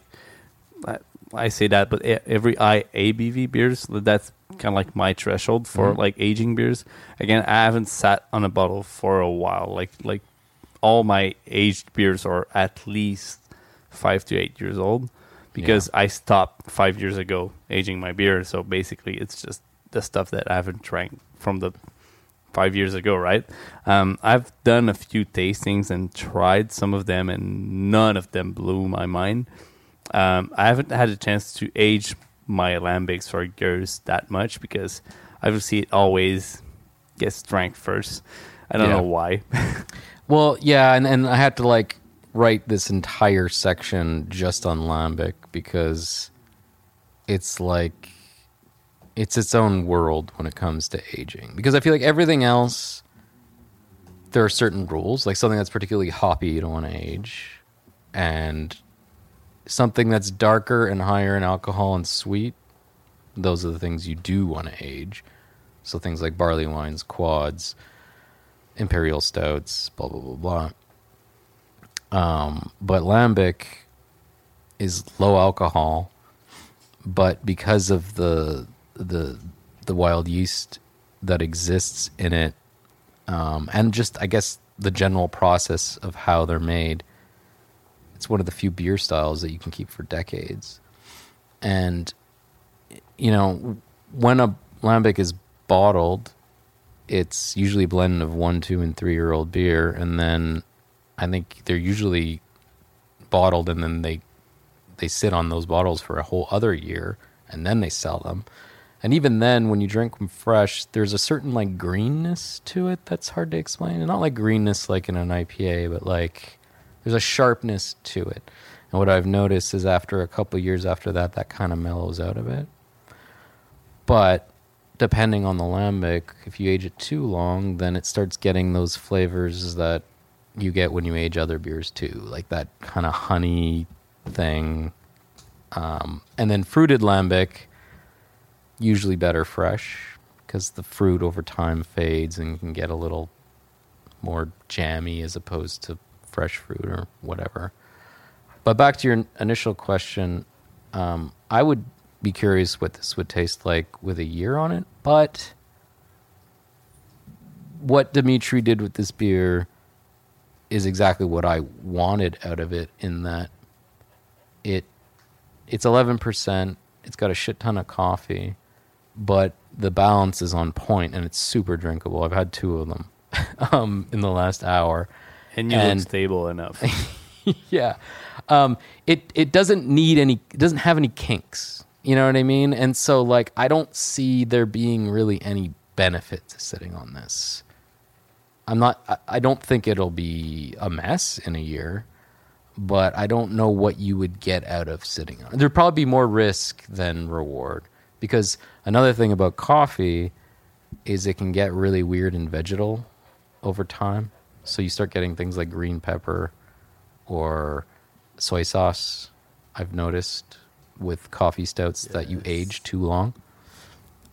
[SPEAKER 2] I, say that, but every I ABV beers that's kind of like my threshold for
[SPEAKER 3] Mhm.
[SPEAKER 2] like aging beers. Again, I haven't sat on a bottle for a while. Like like all my aged beers are at least five to eight years old because I stopped five years ago aging my beer. So basically, it's just the stuff that I haven't drank from the five years ago, right? Um, I've done a few tastings and tried some of them, and none of them blew my mind. Um, I haven't had a chance to age my lambics or years that much because obviously it always gets drank first. I don't
[SPEAKER 3] Yeah.
[SPEAKER 2] know why.
[SPEAKER 3] Well, yeah, and, and I had to like write this entire section just on lambic because it's like it's its own world when it comes to aging. Because I feel like everything else there are certain rules, like something that's particularly hoppy you don't want to age and something that's darker and higher in alcohol and sweet, those are the things you do want to age. So things like barley wines, quads, imperial stouts, blah blah blah blah. Um, but lambic is low alcohol, but because of the the the wild yeast that exists in it, um, and just I guess the general process of how they're made, it's one of the few beer styles that you can keep for decades. And you know, when a lambic is bottled, it's usually a blend of one, two, and three year old beer, and then I think they're usually bottled, and then they they sit on those bottles for a whole other year, and then they sell them. And even then, when you drink them fresh, there's a certain like greenness to it that's hard to explain. And not like greenness like in an IPA, but like there's a sharpness to it. And what I've noticed is after a couple years after that, that kind of mellows out a bit. But depending on the lambic, if you age it too long, then it starts getting those flavors that you get when you age other beers too, like that kind of honey thing. Um, and then fruited lambic, usually better fresh because the fruit over time fades and can get a little more jammy as opposed to fresh fruit or whatever. But back to your initial question, um, I would be curious what this would taste like with a year on it. But what Dimitri did with this beer is exactly what I wanted out of it. In that it it's eleven percent. It's got a shit ton of coffee, but the balance is on point and it's super drinkable. I've had two of them um, in the last hour.
[SPEAKER 2] And you
[SPEAKER 3] And-
[SPEAKER 2] look stable enough.
[SPEAKER 3] yeah. Um, it it doesn't need any it doesn't have any kinks. You know what I mean? And so like I don't see there being really any benefit to sitting on this. I'm not I, I don't think it'll be a mess in a year, but I don't know what you would get out of sitting on. it. There'd probably be more risk than reward because another thing about coffee is it can get really weird and vegetal over time. So you start getting things like green pepper or soy sauce. I've noticed with coffee stouts that you age too long.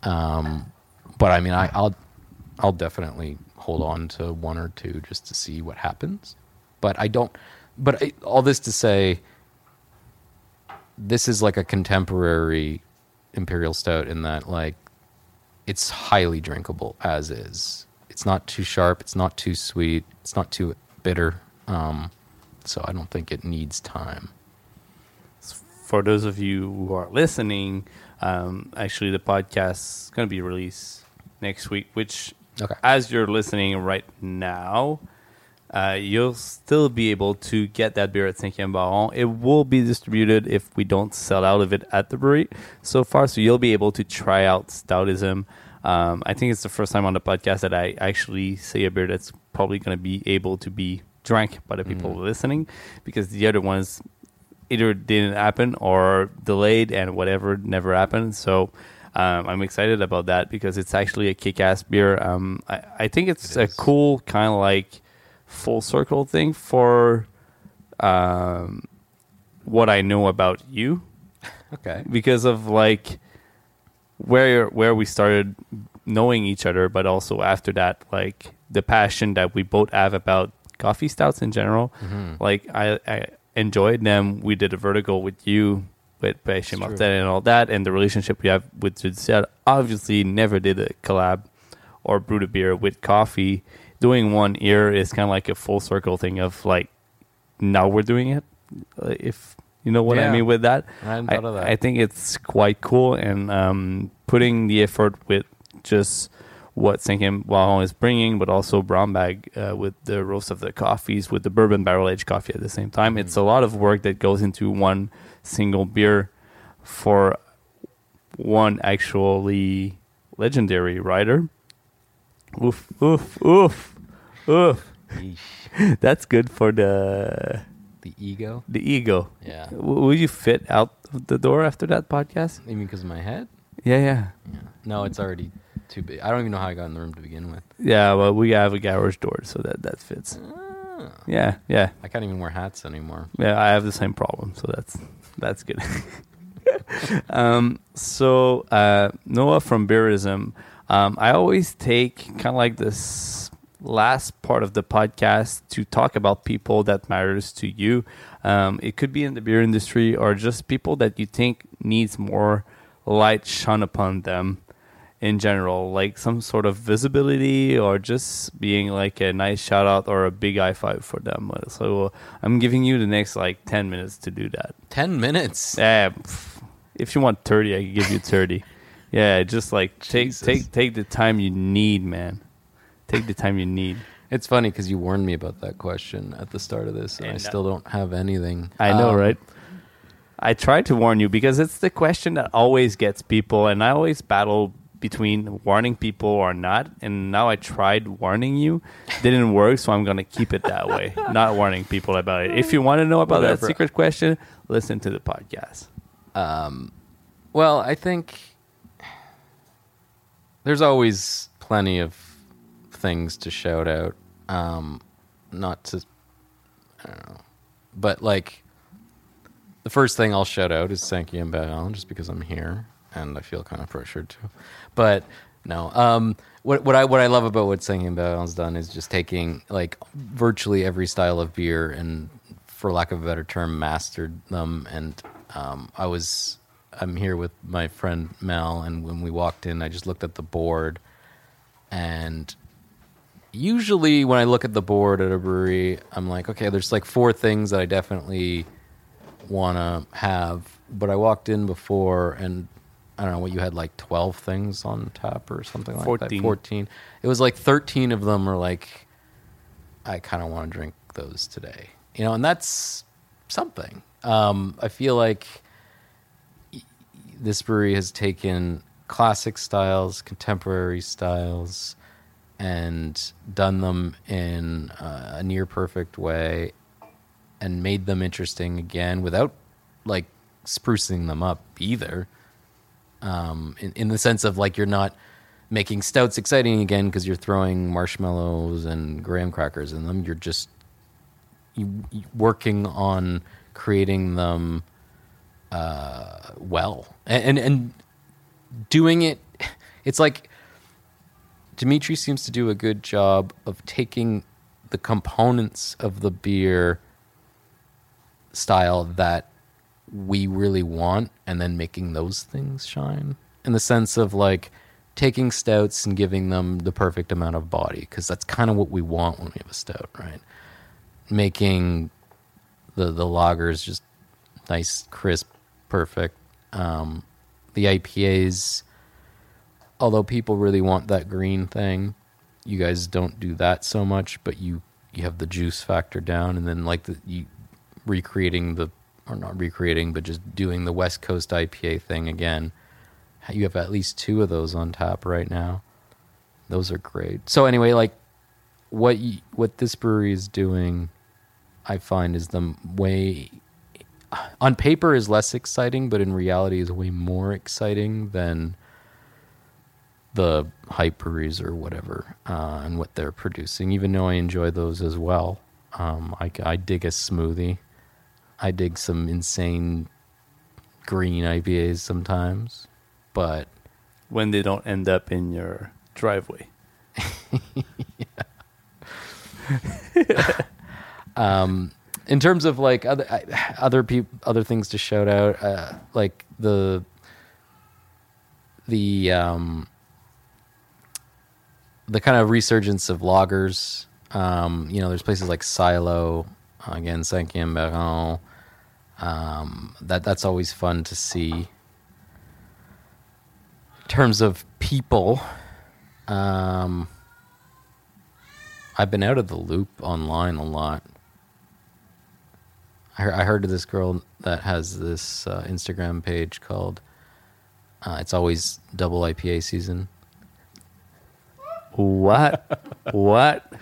[SPEAKER 3] Um, but I mean, I, I'll I'll definitely hold on to one or two just to see what happens. But I don't. But I, all this to say, this is like a contemporary imperial stout in that like it's highly drinkable as is. It's not too sharp. It's not too sweet. It's not too bitter. Um, so I don't think it needs time.
[SPEAKER 2] For those of you who are listening, um, actually the podcast is going to be released next week, which
[SPEAKER 3] Okay.
[SPEAKER 2] as you're listening right now, uh, you'll still be able to get that beer at Cinquième Baron. It will be distributed if we don't sell out of it at the brewery so far. So you'll be able to try out Stoutism. Um, I think it's the first time on the podcast that I actually say a beer that's probably going to be able to be drank by the people listening because the other ones either didn't happen or delayed and whatever never happened. So um, I'm excited about that because it's actually a kick-ass beer. Um, I, I think it's
[SPEAKER 3] It
[SPEAKER 2] a cool kind of like full circle thing for um, what I know about you
[SPEAKER 3] Okay.
[SPEAKER 2] because of like where where we started knowing each other, but also after that, like the passion that we both have about coffee stouts in general. Like I, I enjoyed them. We did a vertical with you with
[SPEAKER 3] true.
[SPEAKER 2] Martin and all that, and the relationship we have with Judicial. Obviously, never did a collab or brewed a beer with coffee. Doing one ear is kind of like a full circle thing of like now we're doing it. Uh, If you know what I mean with that.
[SPEAKER 3] I
[SPEAKER 2] I,
[SPEAKER 3] of that.
[SPEAKER 2] I think it's quite cool and um, putting the effort with just what Cinquième Baron is bringing, but also Brown Bag uh, with the roast of the coffees, with the bourbon barrel aged coffee at the same time. It's a lot of work that goes into one single beer for one actually legendary writer. Oof, oof, oof, oof. That's good for the
[SPEAKER 3] The ego.
[SPEAKER 2] the ego.
[SPEAKER 3] Yeah.
[SPEAKER 2] W- will you fit out the door after that podcast?
[SPEAKER 3] You mean because of my head?
[SPEAKER 2] Yeah, yeah,
[SPEAKER 3] Yeah. No, it's already too big. I don't even know how I got in the room to begin with.
[SPEAKER 2] yeah. Well, we have a garage door, so that that fits.
[SPEAKER 3] Ah.
[SPEAKER 2] Yeah, yeah,
[SPEAKER 3] I can't even wear hats anymore.
[SPEAKER 2] yeah. I have the same problem, so that's that's good. um, so uh, Noah from Beerism, um, I always take kind of like this last part of the podcast to talk about people that matters to you. Um, it could be in the beer industry or just people that you think needs more light shone upon them in general, like some sort of visibility or just being like a nice shout out or a big high five for them. So I'm giving you the next like 10 minutes to do that.
[SPEAKER 3] Ten minutes.
[SPEAKER 2] Yeah, if you want 30, I can give you 30. Yeah, just like take
[SPEAKER 3] Jesus.
[SPEAKER 2] take take the time you need, man. Take the time you need.
[SPEAKER 3] It's funny because you warned me about that question at the start of this, and, I
[SPEAKER 2] And, uh,
[SPEAKER 3] still don't have anything.
[SPEAKER 2] I know,
[SPEAKER 3] Um,
[SPEAKER 2] right? I tried to warn you because it's the question that always gets people, and I always battle between warning people or not. And now I tried warning you, didn't work, so I'm gonna keep it that way, not warning people about it. If you want to know about
[SPEAKER 3] Whatever.
[SPEAKER 2] that secret question, listen to the podcast.
[SPEAKER 3] Well, I think there's always plenty of things to shout out. Um, not to, I don't know, but like the first thing I'll shout out is Cinquième Baron, just because I'm here and I feel kind of pressured to. But no, um, what what I what I love about what Cinquième Baron's done is just taking like virtually every style of beer and, for lack of a better term, mastered them. And um, I was I'm here with my friend Mel, and when we walked in, I just looked at the board, and usually when I look at the board at a brewery, I'm like, okay, there's like four things that I definitely want to have. But I walked in before, and I don't know what you had like 12 things on tap or something like that.
[SPEAKER 2] 14.
[SPEAKER 3] 14. It was like 13 of them are like, I kind of want to drink those today, you know, and that's something. Um, I feel like this brewery has taken classic styles, contemporary styles, and done them in uh, a near perfect way and made them interesting again without like sprucing them up either. Um, in, in the sense of like you're not making stouts exciting again because you're throwing marshmallows and graham crackers in them. You're just working on creating them uh, well and, and and doing it. It's like Dimitri seems to do a good job of taking the components of the beer style that we really want and then making those things shine in the sense of like taking stouts and giving them the perfect amount of body because that's kind of what we want when we have a stout right making the the lagers just nice crisp perfect. Um the ipas although people really want that green thing you guys don't do that so much but you you have the juice factor down and then like the you recreating the or not recreating but just doing the west coast ipa thing again you have at least two of those on tap right now. Those are great. So anyway like what you, what this brewery is doing i find is the way on paper is less exciting but in reality is way more exciting than the hype breweries or whatever uh, and what they're producing even though i enjoy those as well. Um, I, I dig a smoothie. I dig some insane green ipas sometimes but
[SPEAKER 2] When they don't end up in your driveway.
[SPEAKER 3] in terms of like other other peop, other things to shout out, uh, like the the um, the kind of resurgence of lagers. Um, you know, there's places like Silo, again, Cinquième Baron. Um, that that's always fun to see. In terms of people, um, I've been out of the loop online a lot. I heard, of this girl that has this uh, Instagram page called uh, "It's Always Double IPA Season."
[SPEAKER 2] What? what?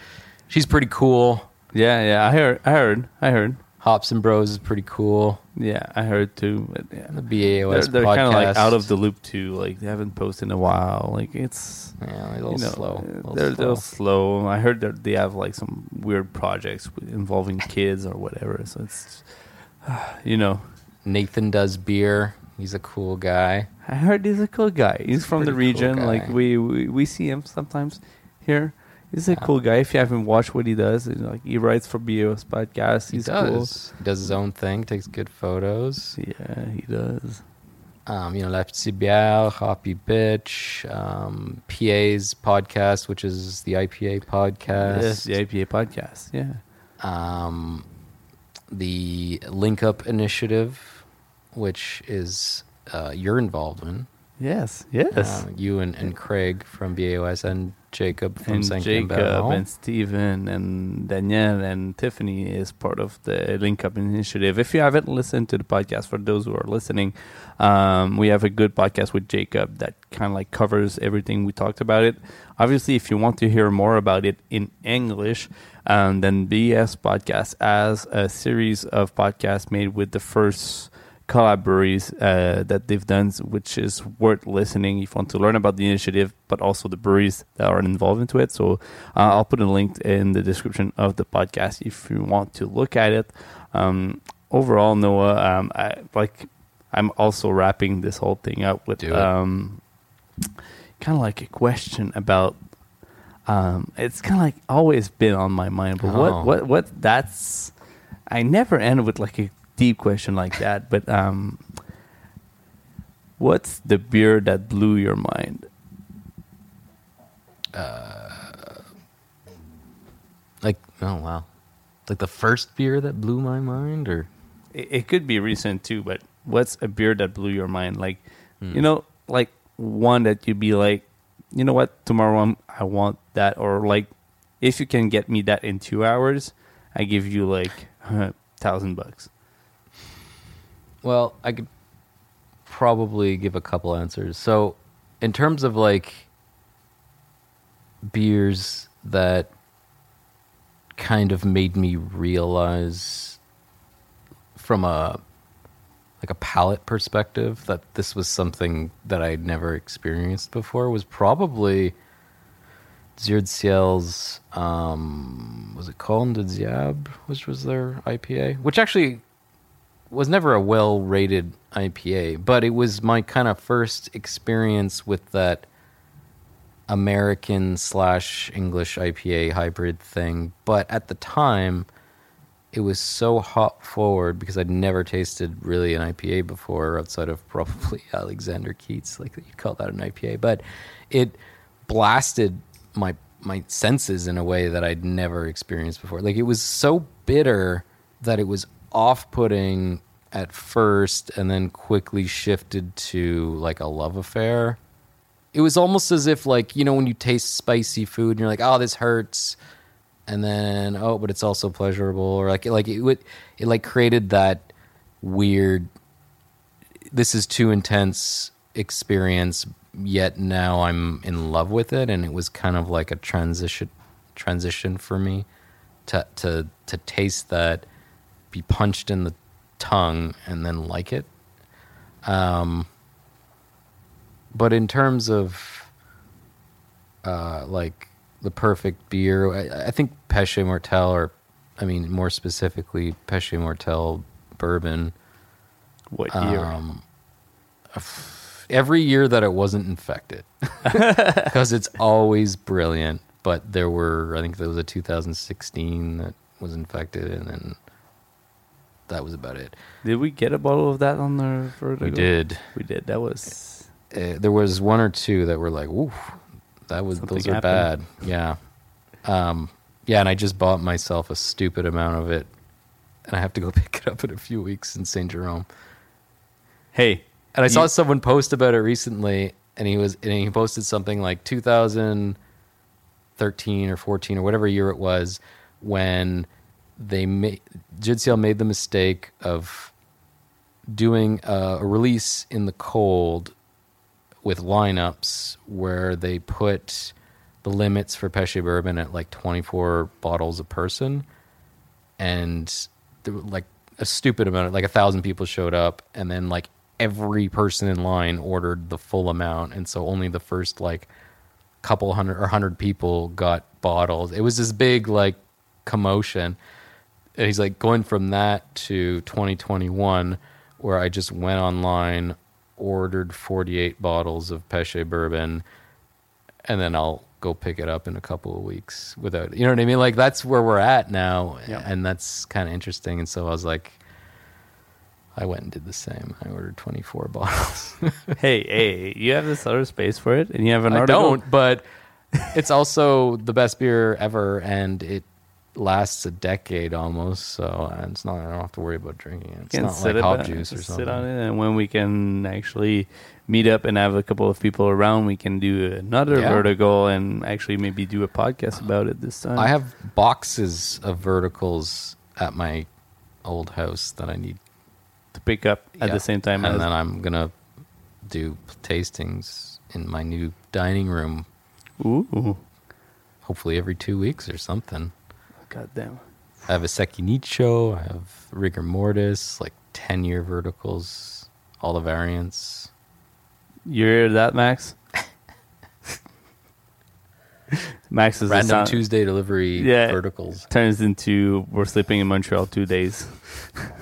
[SPEAKER 3] She's pretty cool.
[SPEAKER 2] Yeah, yeah. I heard. I heard. I heard.
[SPEAKER 3] Hops and Bros is pretty cool.
[SPEAKER 2] Yeah, I heard too. But yeah.
[SPEAKER 3] The
[SPEAKER 2] They're, they're kind of like out of the loop too. Like they haven't posted in a while. Like it's
[SPEAKER 3] Yeah, a little
[SPEAKER 2] you know,
[SPEAKER 3] slow. a little
[SPEAKER 2] they're
[SPEAKER 3] slow.
[SPEAKER 2] they're slow. I heard that they have like some weird projects involving kids or whatever. So it's you know.
[SPEAKER 3] Nathan does beer. He's a cool guy.
[SPEAKER 2] I heard he's a cool guy. He's, from the
[SPEAKER 3] pretty cool
[SPEAKER 2] region. like we, we we see him sometimes here. He's a
[SPEAKER 3] Yeah.
[SPEAKER 2] cool guy. If you haven't watched what he does, you know, like he writes for BOS podcast.
[SPEAKER 3] He
[SPEAKER 2] He's
[SPEAKER 3] does. He does his own thing. Takes good photos.
[SPEAKER 2] Yeah, he does.
[SPEAKER 3] Um, you know, La Petite Bière, Hoppy Bitch, um, PA's podcast, which is the IPA podcast.
[SPEAKER 2] Yes, the IPA podcast. Yeah.
[SPEAKER 3] um, the Link Up Initiative, which is uh, you're involved in.
[SPEAKER 2] Yes, yes.
[SPEAKER 3] Uh, you and, and Craig from BAOS and Jacob from
[SPEAKER 2] and
[SPEAKER 3] Saint
[SPEAKER 2] Jacob
[SPEAKER 3] Campbell.
[SPEAKER 2] and Steven and Danielle and Tiffany is part of the Link Up initiative. If you haven't listened to the podcast, for those who are listening, um, we have a good podcast with Jacob that kind of like covers everything we talked about it. Obviously, if you want to hear more about it in English, um, then BS Podcast as a series of podcasts made with the first collaboraries uh, that they've done, which is worth listening if you want to learn about the initiative, but also the breweries that are involved into it. So uh, I'll put a link in the description of the podcast if you want to look at it. Um, overall, Noah, um, I, like I'm also wrapping this whole thing up with um, kind of like a question about. Um, it's kind of like always been on my mind, but
[SPEAKER 3] Oh.
[SPEAKER 2] what what what that's I never end with like a deep question like that, but um, what's the beer that blew your mind?
[SPEAKER 3] Uh, like, oh, wow. Like the first beer that blew my mind, or
[SPEAKER 2] It, it could be recent too, but what's a beer that blew your mind? Like,
[SPEAKER 3] Hmm.
[SPEAKER 2] you know, like one that you'd be like, you know what, tomorrow I'm, I want that, or like, if you can get me that in two hours, I give you like a thousand bucks.
[SPEAKER 3] Well, I could probably give a couple answers. So, in terms of like beers that kind of made me realize from a like a palate perspective that this was something that I'd never experienced before was probably Dieu du Ciel's um was it Corne du Diable, which was their IPA, which actually was never a well rated IPA, but it was my kind of first experience with that American slash English IPA hybrid thing. But at the time, it was so hop forward because I'd never tasted really an IPA before outside of probably Alexander Keith's, like you'd call that an IPA. But it blasted my my senses in a way that I'd never experienced before. Like it was so bitter that it was off-putting at first and then quickly shifted to like a love affair. It was almost as if like, you know, when you taste spicy food and you're like, "Oh, this hurts." And then, oh, but it's also pleasurable or like like it would it like created that weird this is too intense experience yet now I'm in love with it and it was kind of like a transition transition for me to to to taste that be punched in the tongue and then like it. Um but in terms of uh like the perfect beer I, I think Péché Mortel or I mean more specifically Péché Mortel bourbon.
[SPEAKER 2] What year?
[SPEAKER 3] um, every year that it wasn't infected. Because it's always brilliant but there were i think there was a 2016 that was infected and then that was about it
[SPEAKER 2] did we get a bottle of that on the vertigo?
[SPEAKER 3] we did
[SPEAKER 2] We did. That was
[SPEAKER 3] uh, there was one or two that were like oof that was
[SPEAKER 2] Something
[SPEAKER 3] those are
[SPEAKER 2] happened.
[SPEAKER 3] bad yeah um yeah and i just bought myself a stupid amount of it and i have to go pick it up in a few weeks in st jerome
[SPEAKER 2] hey.
[SPEAKER 3] And I saw someone post about it recently, and he was and he posted something like 2013 or 14 or whatever year it was when they made Dieu du Ciel made the mistake of doing a, a release in the cold with lineups where they put the limits for Péché bourbon at like 24 bottles a person, and there were like a stupid amount, like a thousand people showed up, and then like every person in line ordered the full amount, and so only the first like couple hundred or hundred people got bottles. It was this big like commotion. And he's like going from that to 2021, where I just went online, ordered 48 bottles of Péché bourbon, and then I'll go pick it up in a couple of weeks without, you know what I mean? Like that's where we're at now, and that's kind of interesting. And so I was like, I went and did the same. I ordered 24 bottles.
[SPEAKER 2] hey, hey, you have this other space for it, and you have an
[SPEAKER 3] I
[SPEAKER 2] article.
[SPEAKER 3] don't, but it's also the best beer ever, and it lasts a decade almost, so uh, it's not. I don't have to worry about drinking it. It's
[SPEAKER 2] Can
[SPEAKER 3] not
[SPEAKER 2] sit
[SPEAKER 3] like hop juice or
[SPEAKER 2] sit on it, and when we can actually meet up and have a couple of people around, we can do another
[SPEAKER 3] Yeah.
[SPEAKER 2] vertical and actually maybe do a podcast about it this time.
[SPEAKER 3] I have boxes of verticals at my old house that I need
[SPEAKER 2] to pick up at
[SPEAKER 3] yeah.
[SPEAKER 2] the same time
[SPEAKER 3] and
[SPEAKER 2] as
[SPEAKER 3] then I'm gonna do tastings in my new dining room,
[SPEAKER 2] ooh,
[SPEAKER 3] hopefully every two weeks or something.
[SPEAKER 2] God damn.
[SPEAKER 3] I have a Sekinicho, I have rigor mortis, like ten year verticals, all the variants.
[SPEAKER 2] You're that, Max? Max is
[SPEAKER 3] Random
[SPEAKER 2] sound-
[SPEAKER 3] Tuesday delivery
[SPEAKER 2] Yeah.
[SPEAKER 3] verticals.
[SPEAKER 2] turns into we're sleeping in Montreal two days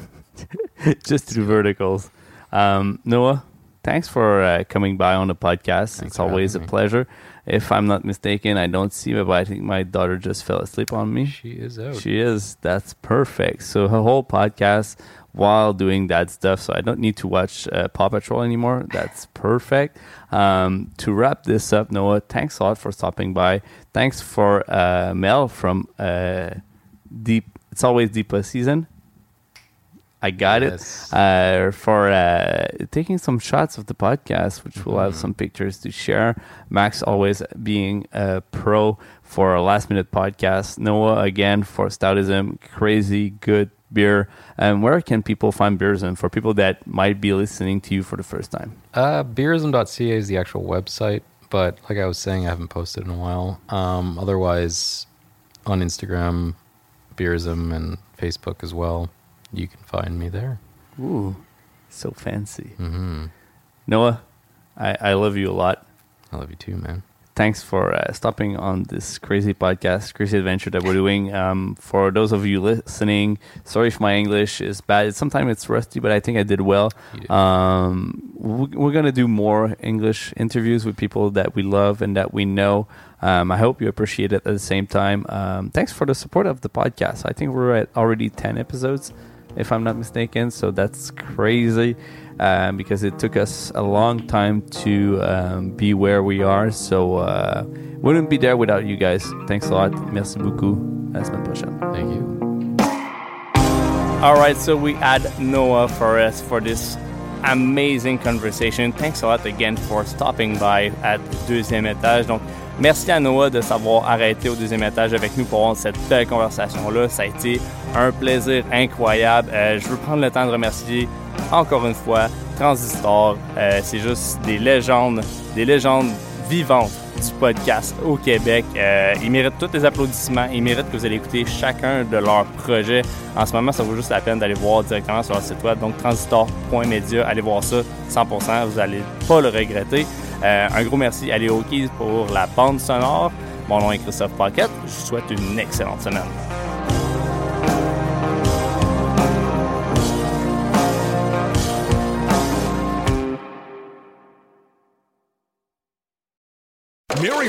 [SPEAKER 2] just through verticals. Um, Noah, thanks for uh, coming by on the podcast.
[SPEAKER 3] Thanks
[SPEAKER 2] it's always a
[SPEAKER 3] me.
[SPEAKER 2] pleasure. If I'm not mistaken, I don't see her, but I think my daughter just fell asleep on me.
[SPEAKER 3] She is out.
[SPEAKER 2] She is. That's perfect. So her whole podcast while doing that stuff. So I don't need to watch uh, Paw Patrol anymore. That's perfect. Um, to wrap this up, Noah, thanks a lot for stopping by. Thanks for uh, Mel from uh, Deep. It's always Deepa season. I got
[SPEAKER 3] Yes.
[SPEAKER 2] it. Uh, for uh, taking some shots of the podcast, which we'll have some pictures to share. Max always being a pro for a last minute podcast. Noah again for Stoutism, crazy good beer. And where can people find Beerism for people that might be listening to you for the first time?
[SPEAKER 3] Uh, beerism.ca is the actual website, but like I was saying, I haven't posted in a while. Um, otherwise, on Instagram, beerism, and Facebook as well, you can find me there.
[SPEAKER 2] Ooh, so fancy.
[SPEAKER 3] hmm
[SPEAKER 2] Noah, I, I love you a lot.
[SPEAKER 3] I love you too, man.
[SPEAKER 2] thanks for uh, stopping on this crazy podcast, crazy adventure that we're doing. Um, for those of you listening, sorry if my English is bad. Sometimes it's rusty, but I think I did well.
[SPEAKER 3] Did.
[SPEAKER 2] Um, we- we're gonna do more English interviews with people that we love and that we know. Um, I hope you appreciate it at the same time. Um, thanks for the support of the podcast. I think we're at already ten episodes, if I'm not mistaken. So that's crazy um, because it took us a long time to um, be where we are. So uh, wouldn't be there without you guys. Thanks a lot. Merci beaucoup. À la semaine prochaine.
[SPEAKER 3] Thank you.
[SPEAKER 2] All right, so we had Noah for us for this amazing conversation. Thanks a lot again for stopping by at deuxième étage. Donc, merci à Noah de s'avoir arrêté au deuxième étage avec nous pour avoir cette belle conversation-là. Ça a été un plaisir incroyable. Euh, je veux prendre le temps de remercier encore une fois Transistor. Euh, C'est juste des légendes, des légendes vivantes du podcast au Québec. Euh, ils méritent tous les applaudissements. Ils méritent que vous allez écouter chacun de leurs projets. En ce moment, ça vaut juste la peine d'aller voir directement sur leur site web. Donc, transistor.media. Allez voir ça 100%. Vous n'allez pas le regretter. Euh, un gros merci à Léo Keys pour la bande sonore. Mon nom est Christophe Paquette. Je vous souhaite une excellente semaine.